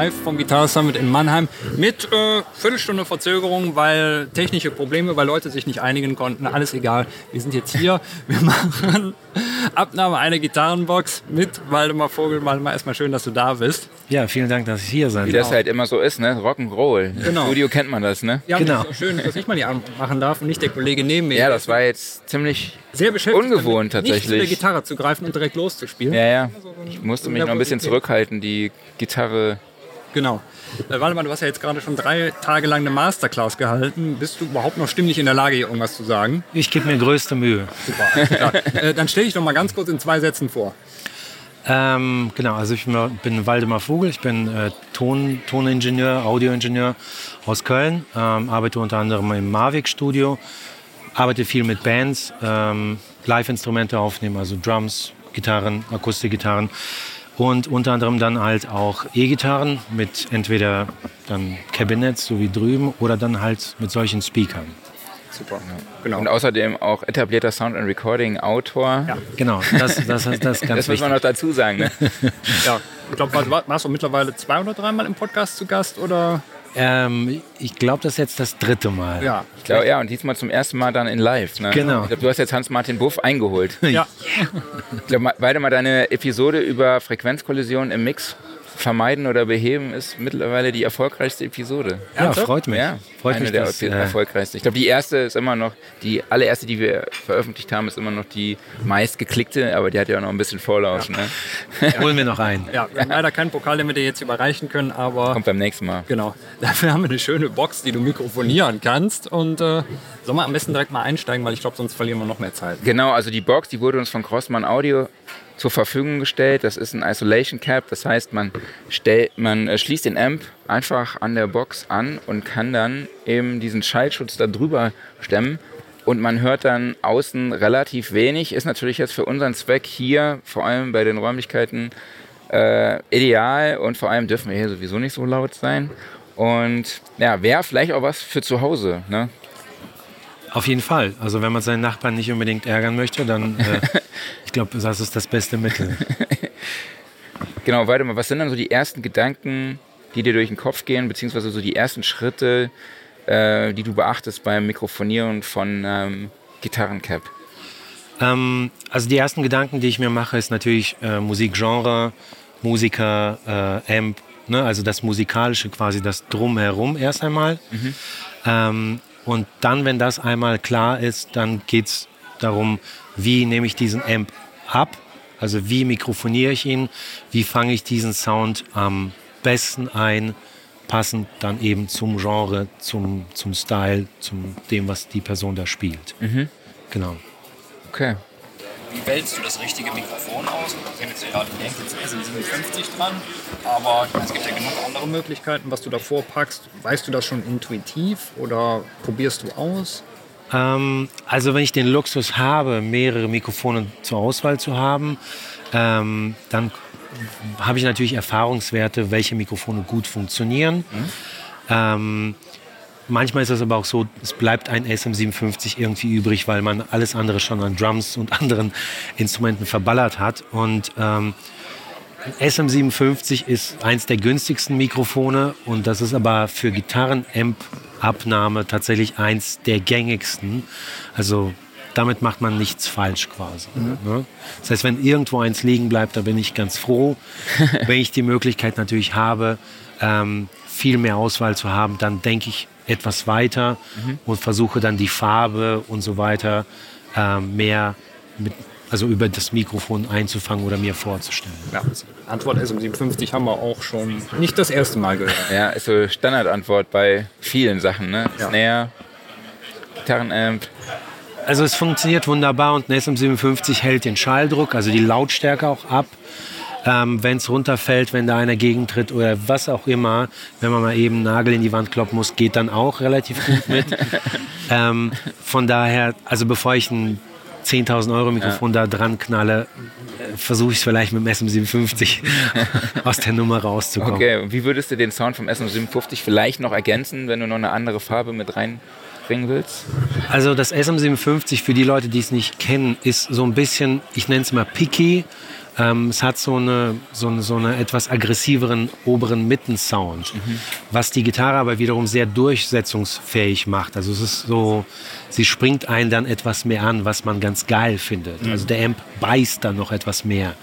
live vom Guitar Summit in Mannheim mit äh, Viertelstunde Verzögerung, weil technische Probleme, weil Leute sich nicht einigen konnten. Alles egal. Wir sind jetzt hier. Wir machen Abnahme einer Gitarrenbox mit Waldemar Vogel. Waldemar, erstmal schön, dass du da bist. Ja, vielen Dank, dass ich hier sein Wie das halt immer so ist, ne? Rock'n'Roll. Genau. Studio kennt man das, ne? Ja, Genau. genau. schön, dass ich mal die Arme machen darf und nicht der Kollege neben mir. Ja, das war jetzt ziemlich sehr beschäftigt, ungewohnt damit, nicht zu der tatsächlich. Gitarre zu greifen und direkt loszuspielen. Ja, ja. Ich musste mich noch ein bisschen zurückhalten, die Gitarre. Genau. Äh, Waldemar, du hast ja jetzt gerade schon drei Tage lang eine Masterclass gehalten. Bist du überhaupt noch stimmlich in der Lage, hier irgendwas zu sagen? Ich gebe mir größte Mühe. Super. alles klar. äh, dann stell dich doch mal ganz kurz in zwei Sätzen vor. Ähm, genau, also ich bin, Waldemar Vogel, ich bin äh, Ton, Toningenieur, Audioingenieur aus Köln, ähm, arbeite unter anderem im Mavic Studio, arbeite viel mit Bands, ähm, Live-Instrumente aufnehmen, also Drums, Gitarren, Akustikgitarren und unter anderem dann halt auch E-Gitarren mit entweder dann Cabinets, so wie drüben, oder dann halt mit solchen Speakern. Super. Genau. Und außerdem auch etablierter Sound and Recording Autor. Ja. Genau, das, das, das ist ganz Das muss man noch dazu sagen. Ne? ja. Ich glaube, war, warst du mittlerweile zwei oder dreimal im Podcast zu Gast? Oder? Ähm, ich glaube, das ist jetzt das dritte Mal. Ja. Ich glaube, ja, und diesmal zum ersten Mal dann in live. Ne? Genau. Ich glaub, du hast jetzt Hans-Martin Buff eingeholt. Ja. Ich glaube, beide mal deine Episode über Frequenzkollisionen im Mix vermeiden oder beheben ist mittlerweile die erfolgreichste Episode. Ja, Ernsthaft? freut mich. Ja, freut eine mich, der dass, er- äh, erfolgreichsten. Ich glaube, die erste ist immer noch, die allererste, die wir veröffentlicht haben, ist immer noch die meistgeklickte, aber die hat ja auch noch ein bisschen Vorlauf. Ne? holen wir noch ein. ja, wir haben leider keinen Pokal, den wir dir jetzt überreichen können, aber Kommt beim nächsten Mal. genau. Dafür haben wir eine schöne Box, die du mikrofonieren kannst. Und äh, sollen wir am besten direkt mal einsteigen, weil ich glaube, sonst verlieren wir noch mehr Zeit. Genau, also die Box, die wurde uns von Crossman Audio zur Verfügung gestellt. Das ist ein Isolation Cap, das heißt, man, stellt, man äh, schließt den Amp einfach an der Box an und kann dann eben diesen Schallschutz da drüber stemmen. Und man hört dann außen relativ wenig. Ist natürlich jetzt für unseren Zweck hier, vor allem bei den Räumlichkeiten, äh, ideal. Und vor allem dürfen wir hier sowieso nicht so laut sein. Und ja, wäre vielleicht auch was für zu Hause. Ne? Auf jeden Fall. Also wenn man seinen Nachbarn nicht unbedingt ärgern möchte, dann äh, ich glaube, das ist das beste Mittel. Genau, warte mal, was sind dann so die ersten Gedanken, die dir durch den Kopf gehen, beziehungsweise so die ersten Schritte, äh, die du beachtest beim Mikrofonieren von ähm, Gitarrencap? Ähm, also die ersten Gedanken, die ich mir mache, ist natürlich äh, Musikgenre, Musiker, äh, Amp, ne? also das Musikalische quasi, das Drumherum erst einmal. Ähm, und dann, wenn das einmal klar ist, dann geht es darum, wie nehme ich diesen Amp ab, also wie mikrofoniere ich ihn, wie fange ich diesen Sound am besten ein, passend dann eben zum Genre, zum, zum Style, zum dem, was die Person da spielt. Genau. Okay. Wie wählst du das richtige Mikrofon aus? Wir sehen jetzt ich denke jetzt SM57 dran, aber es gibt ja genug andere Möglichkeiten, was du davor packst. Weißt du das schon intuitiv oder probierst du aus? Ähm, also wenn ich den Luxus habe, mehrere Mikrofone zur Auswahl zu haben, ähm, dann habe ich natürlich Erfahrungswerte, welche Mikrofone gut funktionieren. Ähm, manchmal ist es aber auch so, es bleibt ein SM57 irgendwie übrig, weil man alles andere schon an Drums und anderen Instrumenten verballert hat. Und ähm, SM57 ist eins der günstigsten Mikrofone und das ist aber für Gitarren-Amp-Abnahme tatsächlich eins der gängigsten. Also damit macht man nichts falsch quasi. Ne? Das heißt, wenn irgendwo eins liegen bleibt, da bin ich ganz froh. wenn ich die Möglichkeit natürlich habe, ähm, viel mehr Auswahl zu haben, dann denke ich etwas weiter und versuche dann die Farbe und so weiter ähm, mehr mit, also über das Mikrofon einzufangen oder mir vorzustellen. Ja, Antwort SM57 haben wir auch schon nicht das erste Mal gehört. Ja, ist so Standardantwort bei vielen Sachen, ne? Ja. Snare, Gitarrenamp. Also es funktioniert wunderbar und ein SM57 hält den Schalldruck, also die Lautstärke auch ab. Ähm, wenn es runterfällt, wenn da einer gegentritt oder was auch immer, wenn man mal eben einen Nagel in die Wand kloppen muss, geht dann auch relativ gut mit. ähm, von daher, also bevor ich ein 10.000 Euro Mikrofon da dran knalle, äh, versuche ich es vielleicht mit dem SM57 aus der Nummer rauszukommen. Okay, und wie würdest du den Sound vom SM57 vielleicht noch ergänzen, wenn du noch eine andere Farbe mit reinbringen willst? Also das SM57 für die Leute, die es nicht kennen, ist so ein bisschen, ich nenne es mal picky. Ähm, es hat so eine, so, so eine etwas aggressiveren oberen Mittensound, mhm. was die Gitarre aber wiederum sehr durchsetzungsfähig macht. Also es ist so, sie springt einen dann etwas mehr an, was man ganz geil findet. Mhm. Also der Amp beißt dann noch etwas mehr.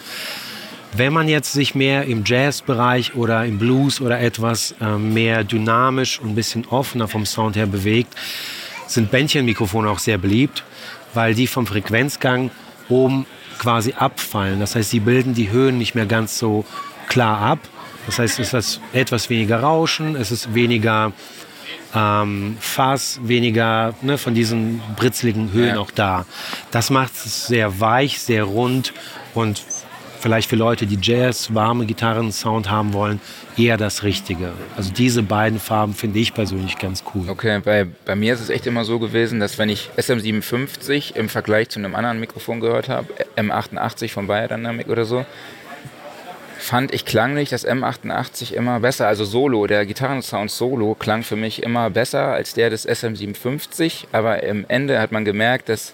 Wenn man jetzt sich mehr im Jazzbereich oder im Blues oder etwas äh, mehr dynamisch und ein bisschen offener vom Sound her bewegt, sind Bändchenmikrofone auch sehr beliebt, weil die vom Frequenzgang oben quasi abfallen. Das heißt, sie bilden die Höhen nicht mehr ganz so klar ab. Das heißt, es ist etwas weniger Rauschen, es ist weniger ähm, Fass, weniger ne, von diesen britzligen Höhen ja. auch da. Das macht es sehr weich, sehr rund und vielleicht für Leute, die Jazz, warme Gitarren-Sound haben wollen, eher das Richtige. Also diese beiden Farben finde ich persönlich ganz cool. Okay, bei, bei mir ist es echt immer so gewesen, dass wenn ich SM57 im Vergleich zu einem anderen Mikrofon gehört habe, M88 von Biodynamic oder so, fand ich klanglich das M88 immer besser. Also Solo, der Gitarrensound Solo klang für mich immer besser als der des SM57. Aber im Ende hat man gemerkt, dass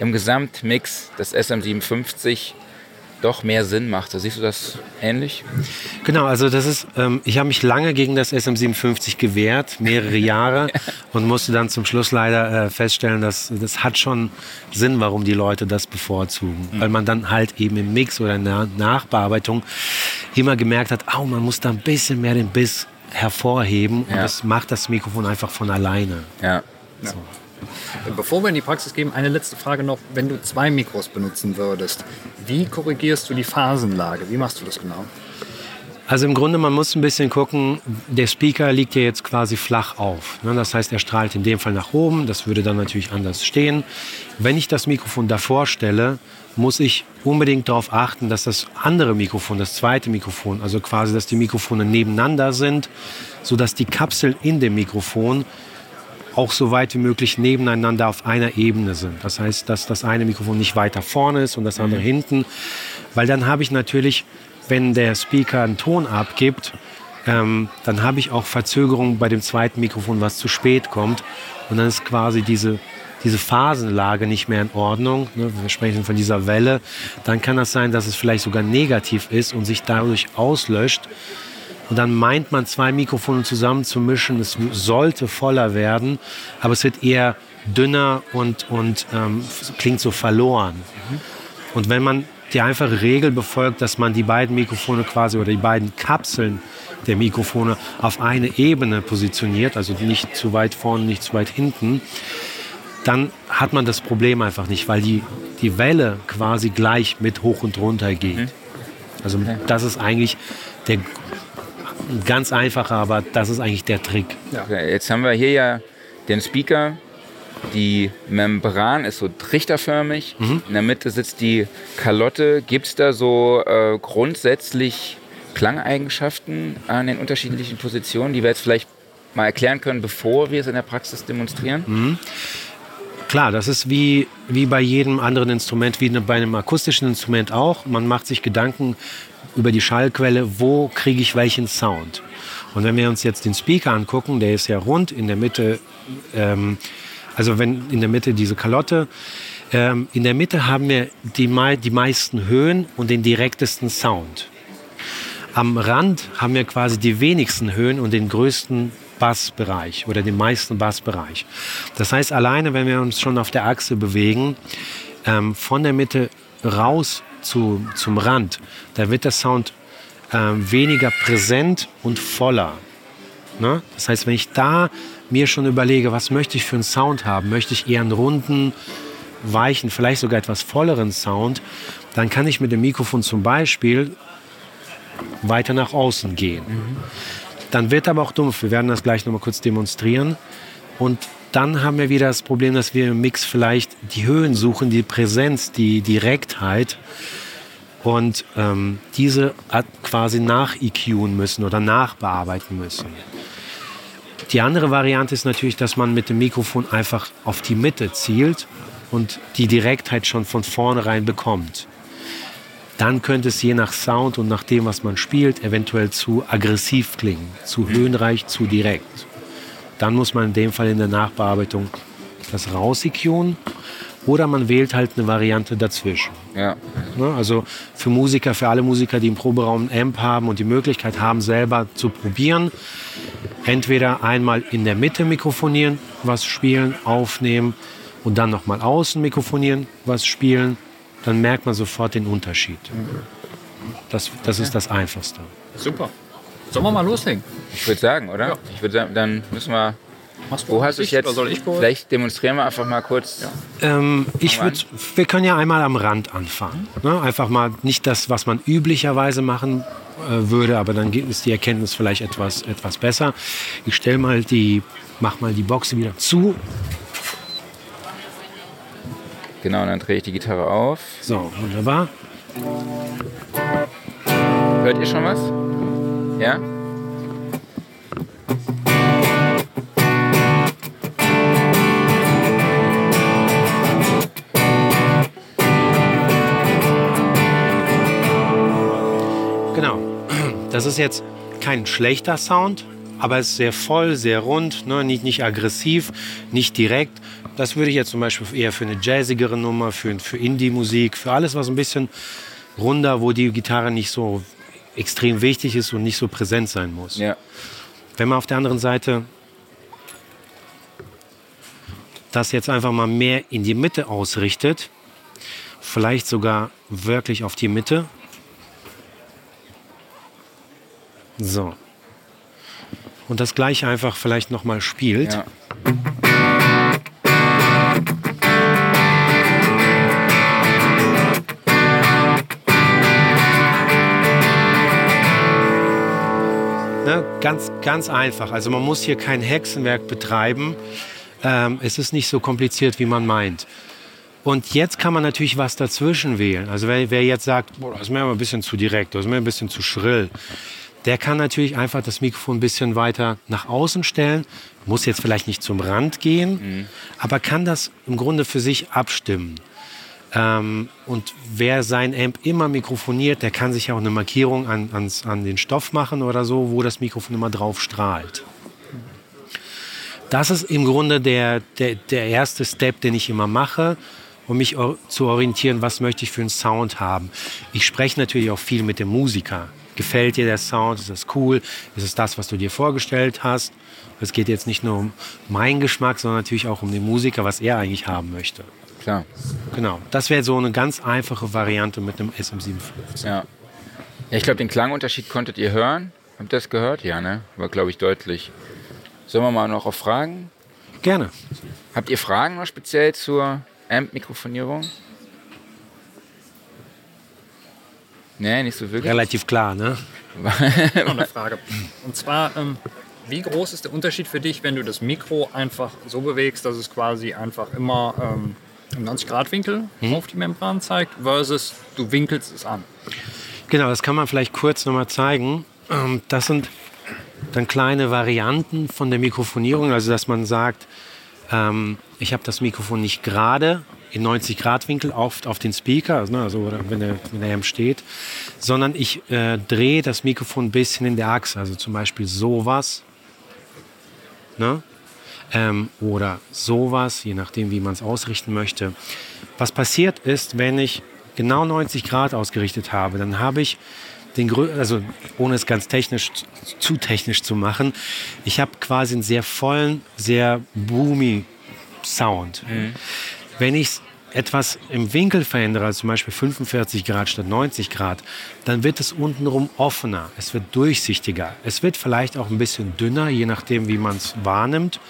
im Gesamtmix das SM57 doch mehr Sinn macht. Siehst du das ähnlich? Genau, also das ist, ähm, ich habe mich lange gegen das SM57 gewehrt, mehrere Jahre, und musste dann zum Schluss leider äh, feststellen, dass das hat schon Sinn, warum die Leute das bevorzugen. Mhm. Weil man dann halt eben im Mix oder in der Nachbearbeitung immer gemerkt hat, oh, man muss da ein bisschen mehr den Biss hervorheben und das macht das Mikrofon einfach von alleine. Ja. So. Bevor wir in die Praxis gehen, eine letzte Frage noch. Wenn du zwei Mikros benutzen würdest, wie korrigierst du die Phasenlage? Wie machst du das genau? Also im Grunde, man muss ein bisschen gucken, der Speaker liegt ja jetzt quasi flach auf. Ne? Das heißt, er strahlt in dem Fall nach oben, das würde dann natürlich anders stehen. Wenn ich das Mikrofon davor stelle, muss ich unbedingt darauf achten, dass das andere Mikrofon, das zweite Mikrofon, also quasi, dass die Mikrofone nebeneinander sind, sodass die Kapseln in dem Mikrofon auch so weit wie möglich nebeneinander auf einer Ebene sind. Das heißt, dass das eine Mikrofon nicht weiter vorne ist und das andere mhm. hinten, weil dann habe ich natürlich, wenn der Speaker einen Ton abgibt, ähm, dann habe ich auch Verzögerungen bei dem zweiten Mikrofon, was zu spät kommt. Und dann ist quasi diese, diese Phasenlage nicht mehr in Ordnung. Ne? Wir sprechen von dieser Welle. Dann kann das sein, dass es vielleicht sogar negativ ist und sich dadurch auslöscht. Und dann meint man, zwei Mikrofone zusammen zu mischen. Es sollte voller werden, aber es wird eher dünner und, und ähm, klingt so verloren. Und wenn man die einfache Regel befolgt, dass man die beiden Mikrofone quasi oder die beiden Kapseln der Mikrofone auf eine Ebene positioniert, also nicht zu weit vorne, nicht zu weit hinten, dann hat man das Problem einfach nicht, weil die, die Welle quasi gleich mit hoch und runter geht. Mhm. Also das ist eigentlich der ganz einfacher, aber das ist eigentlich der Trick. Ja. Okay, jetzt haben wir hier ja den Speaker. Die Membran ist so trichterförmig. Mhm. In der Mitte sitzt die Kalotte. Gibt es da so äh, grundsätzlich Klangeigenschaften an den unterschiedlichen Positionen, die wir jetzt vielleicht mal erklären können, bevor wir es in der Praxis demonstrieren? Mhm. Klar, das ist wie, wie bei jedem anderen Instrument, wie bei einem akustischen Instrument auch. Man macht sich Gedanken, über die Schallquelle, wo kriege ich welchen Sound. Und wenn wir uns jetzt den Speaker angucken, der ist ja rund, in der Mitte, ähm, also wenn in der Mitte diese Kalotte, ähm, in der Mitte haben wir die, die meisten Höhen und den direktesten Sound. Am Rand haben wir quasi die wenigsten Höhen und den größten Bassbereich oder den meisten Bassbereich. Das heißt, alleine, wenn wir uns schon auf der Achse bewegen, ähm, von der Mitte raus zu, zum Rand, da wird der Sound äh, weniger präsent und voller. Ne? Das heißt, wenn ich da mir schon überlege, was möchte ich für einen Sound haben, möchte ich eher einen runden, weichen, vielleicht sogar etwas volleren Sound, dann kann ich mit dem Mikrofon zum Beispiel weiter nach außen gehen. Mhm. Dann wird aber auch dumpf. Wir werden das gleich noch mal kurz demonstrieren. Und dann haben wir wieder das Problem, dass wir im Mix vielleicht die Höhen suchen, die Präsenz, die Direktheit und ähm, diese quasi nach-EQen müssen oder nachbearbeiten müssen. Die andere Variante ist natürlich, dass man mit dem Mikrofon einfach auf die Mitte zielt und die Direktheit schon von vornherein bekommt. Dann könnte es je nach Sound und nach dem, was man spielt, eventuell zu aggressiv klingen, zu höhenreich, zu direkt. Dann muss man in dem Fall in der Nachbearbeitung das raus oder man wählt halt eine Variante dazwischen. Ja. Ne? Also für Musiker, für alle Musiker, die im Proberaum ein Amp haben und die Möglichkeit haben, selber zu probieren, entweder einmal in der Mitte mikrofonieren, was spielen, aufnehmen und dann nochmal außen mikrofonieren, was spielen, dann merkt man sofort den Unterschied. Das, das ist das Einfachste. Super. Sollen wir mal loslegen? Ich würde sagen, oder? Ja. Ich würde sagen, dann müssen wir. Machst Wo hast du jetzt? soll ich kurz? Vielleicht demonstrieren wir einfach mal kurz. Ähm, ich Fang mal würd, wir können ja einmal am Rand anfangen. Ne? Einfach mal nicht das, was man üblicherweise machen äh, würde, aber dann geht- ist die Erkenntnis vielleicht etwas, etwas besser. Ich stelle mal die, mach mal die Box wieder zu. Genau, und dann drehe ich die Gitarre auf. So, wunderbar. Hört ihr schon was? Ja? Genau. Das ist jetzt kein schlechter Sound, aber es ist sehr voll, sehr rund, ne? nicht, nicht aggressiv, nicht direkt. Das würde ich jetzt zum Beispiel eher für eine jazzigere Nummer, für, für Indie-Musik, für alles, was ein bisschen runder, wo die Gitarre nicht so extrem wichtig ist und nicht so präsent sein muss. Ja. Wenn man auf der anderen Seite das jetzt einfach mal mehr in die Mitte ausrichtet, vielleicht sogar wirklich auf die Mitte. So. Und das gleiche einfach vielleicht noch mal spielt. ja. Ne? Ganz, ganz einfach. Also man muss hier kein Hexenwerk betreiben. Ähm, es ist nicht so kompliziert, wie man meint. Und jetzt kann man natürlich was dazwischen wählen. Also wer, wer jetzt sagt, boah, das ist mir aber ein bisschen zu direkt, das ist mir ein bisschen zu schrill, der kann natürlich einfach das Mikrofon ein bisschen weiter nach außen stellen. Muss jetzt vielleicht nicht zum Rand gehen, aber kann das im Grunde für sich abstimmen. Ähm, und wer sein Amp immer mikrofoniert, der kann sich auch eine Markierung an, ans, an den Stoff machen oder so, wo das Mikrofon immer drauf strahlt. Das ist im Grunde der, der, der erste Step, den ich immer mache, um mich zu orientieren, was möchte ich für einen Sound haben. Ich spreche natürlich auch viel mit dem Musiker. Gefällt dir der Sound? Ist das cool? Ist es das, was du dir vorgestellt hast? Es geht jetzt nicht nur um meinen Geschmack, sondern natürlich auch um den Musiker, was er eigentlich haben möchte. Klar. Genau, das wäre so eine ganz einfache Variante mit einem SM57. Ja. ja ich glaube, den Klangunterschied konntet ihr hören. Habt ihr das gehört? Ja, ne? War, glaube ich, deutlich. Sollen wir mal noch auf Fragen? Gerne. Habt ihr Fragen noch speziell zur Amp-Mikrofonierung? Nee, nicht so wirklich. Relativ klar, ne? noch eine Frage. Und zwar, ähm, wie groß ist der Unterschied für dich, wenn du das Mikro einfach so bewegst, dass es quasi einfach immer ähm, im 90-Grad-Winkel auf die Membran zeigt, versus du winkelst es an? Genau, das kann man vielleicht kurz nochmal zeigen. Ähm, Das sind dann kleine Varianten von der Mikrofonierung, also dass man sagt, ähm, ich habe das Mikrofon nicht gerade in 90 Grad Winkel auf, auf den Speaker, also, ne, also wenn der, wenn Amp steht, sondern ich äh, drehe das Mikrofon ein bisschen in der Achse, also zum Beispiel sowas, ne? Ähm, oder sowas, je nachdem, wie man es ausrichten möchte. Was passiert ist, wenn ich genau 90 Grad ausgerichtet habe, dann habe ich den also ohne es ganz technisch zu technisch zu machen, ich habe quasi einen sehr vollen, sehr boomy Sound. Wenn ich es etwas im Winkel verändere, also zum Beispiel 45 Grad statt 90 Grad, dann wird es untenrum offener, es wird durchsichtiger. Es wird vielleicht auch ein bisschen dünner, je nachdem, wie man es wahrnimmt.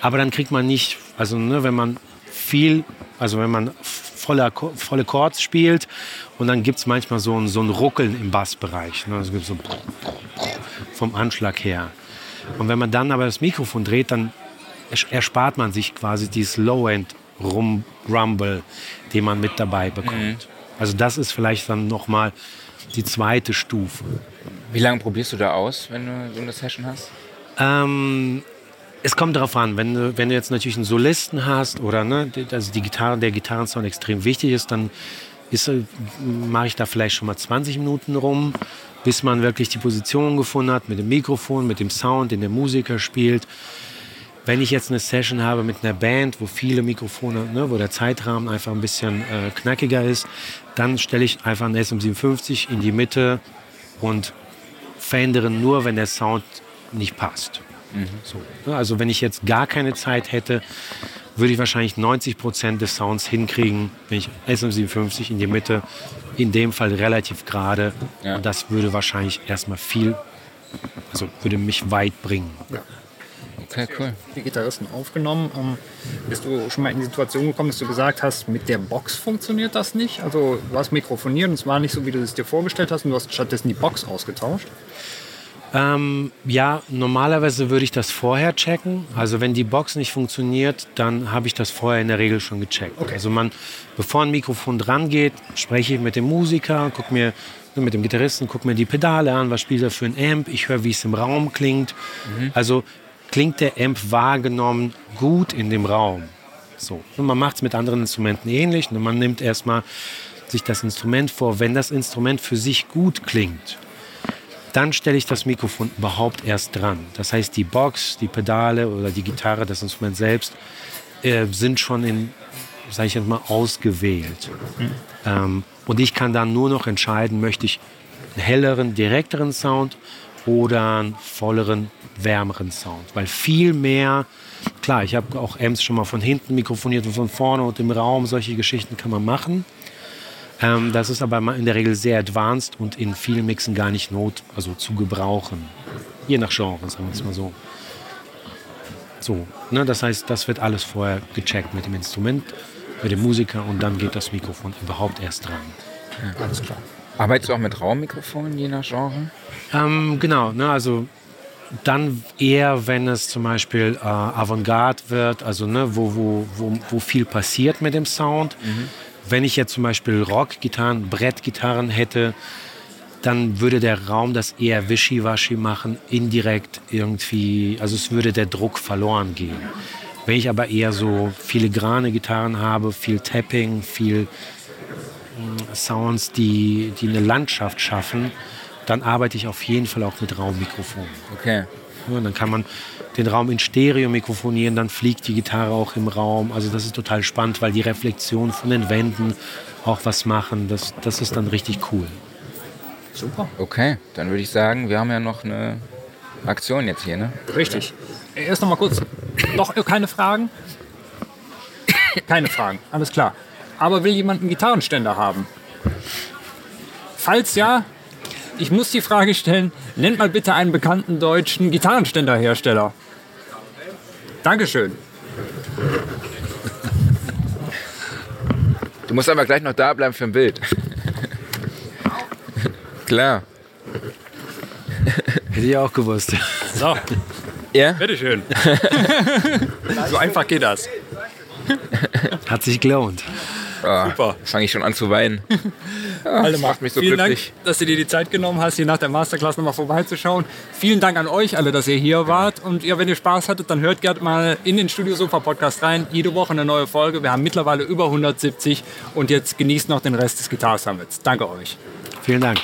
Aber dann kriegt man nicht, also ne, wenn man viel, also wenn man volle, volle Chords spielt und dann gibt es manchmal so ein, so ein Ruckeln im Bassbereich. Ne, also gibt's so vom Anschlag her. Und wenn man dann aber das Mikrofon dreht, dann erspart man sich quasi dieses Low-End Rum Rumble, den man mit dabei bekommt. Also das ist vielleicht dann noch mal die zweite Stufe. Wie lange probierst du da aus, wenn du so eine Session hast? Ähm, es kommt darauf an, wenn du, wenn du jetzt natürlich einen Solisten hast oder ne, also die Gitarre, der Gitarrensound extrem wichtig ist, dann äh, mache ich da vielleicht schon mal 20 Minuten rum, bis man wirklich die Position gefunden hat mit dem Mikrofon, mit dem Sound, den der Musiker spielt. wenn ich jetzt eine Session habe mit einer Band, wo viele Mikrofone, ne, wo der Zeitrahmen einfach ein bisschen äh, knackiger ist, dann stelle ich einfach einen SM57 in die Mitte und verändere nur, wenn der Sound nicht passt. Mhm. So. Ne, also wenn ich jetzt gar keine Zeit hätte, würde ich wahrscheinlich 90 Prozent des Sounds hinkriegen, wenn ich SM57 in die Mitte, in dem Fall relativ gerade. Ja. Und das würde wahrscheinlich erstmal viel, also würde mich weit bringen. Ja. Okay, cool. Die Gitarristen aufgenommen. Ähm, bist du schon mal in die Situation gekommen, dass du gesagt hast, mit der Box funktioniert das nicht? Also du hast mikrofoniert und es war nicht so, wie du es dir vorgestellt hast und du hast stattdessen die Box ausgetauscht? Ähm, ja, normalerweise würde ich das vorher checken. Also wenn die Box nicht funktioniert, dann habe ich das vorher in der Regel schon gecheckt. Okay. Also man, bevor ein Mikrofon dran geht, spreche ich mit dem Musiker, gucke mir mit dem Gitarristen, gucke mir die Pedale an, was spielt er für ein Amp, ich höre, wie es im Raum klingt. Mhm. Also klingt der Amp wahrgenommen gut in dem Raum. So. Und man macht es mit anderen Instrumenten ähnlich. Und man nimmt erstmal sich das Instrument vor. Wenn das Instrument für sich gut klingt, dann stelle ich das Mikrofon überhaupt erst dran. Das heißt, die Box, die Pedale oder die Gitarre, das Instrument selbst, äh, sind schon in, sage ich jetzt mal, ausgewählt. Mhm. Ähm, und ich kann dann nur noch entscheiden, möchte ich einen helleren, direkteren Sound oder einen volleren, wärmeren Sound. Weil viel mehr, klar, ich habe auch Amps schon mal von hinten mikrofoniert und von vorne und im Raum, solche Geschichten kann man machen. Ähm, das ist aber in der Regel sehr advanced und in vielen Mixen gar nicht not, also zu gebrauchen. Je nach Genre, sagen wir es mal so. So, ne, das heißt, das wird alles vorher gecheckt mit dem Instrument, mit dem Musiker und dann geht das Mikrofon überhaupt erst dran. Ja, alles klar. Arbeitest du auch mit Raummikrofonen je nach Genre? Ähm, genau, ne, also dann eher, wenn es zum Beispiel äh, Avantgarde wird, also ne, wo, wo, wo, wo viel passiert mit dem Sound. Mhm. Wenn ich jetzt zum Beispiel Rockgitarren, Brettgitarren hätte, dann würde der Raum das eher wischiwaschi machen, indirekt irgendwie, also es würde der Druck verloren gehen. Wenn ich aber eher so filigrane Gitarren habe, viel Tapping, viel mm, Sounds, die, die eine Landschaft schaffen, dann arbeite ich auf jeden Fall auch mit Raummikrofonen. Okay. Ja, dann kann man den Raum in Stereo mikrofonieren, dann fliegt die Gitarre auch im Raum. Also das ist total spannend, weil die Reflexion von den Wänden auch was machen. Das, das ist dann richtig cool. Super. Okay, dann würde ich sagen, wir haben ja noch eine Aktion jetzt hier, ne? Richtig. Erst noch mal kurz, noch keine Fragen? keine Fragen, alles klar. Aber will jemand einen Gitarrenständer haben? Falls ja, ich muss die Frage stellen, nennt mal bitte einen bekannten deutschen Gitarrenständerhersteller. Dankeschön. Du musst aber gleich noch da bleiben für ein Bild. Klar. Hätte ich auch gewusst. So. Ja? Bitteschön. so einfach geht das. Hat sich gelohnt. Oh, Super. Fange ich schon an zu weinen. Ja, das macht mich so Vielen glücklich. Dank, dass du dir die Zeit genommen hast, hier nach der Masterclass nochmal vorbeizuschauen. Vielen Dank an euch alle, dass ihr hier wart. Und ja, wenn ihr Spaß hattet, dann hört gerne mal in den Studio Sofa Podcast rein. Jede Woche eine neue Folge. Wir haben mittlerweile über 170 und jetzt genießt noch den Rest des Guitar Summits. Danke euch. Vielen Dank.